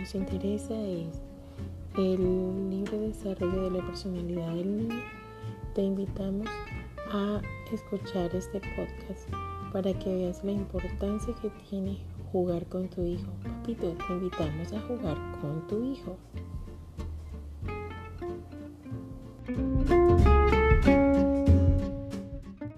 nos interesa es el libre desarrollo de la personalidad del niño, te invitamos a escuchar este podcast para que veas la importancia que tiene jugar con tu hijo. Papito, te invitamos a jugar con tu hijo.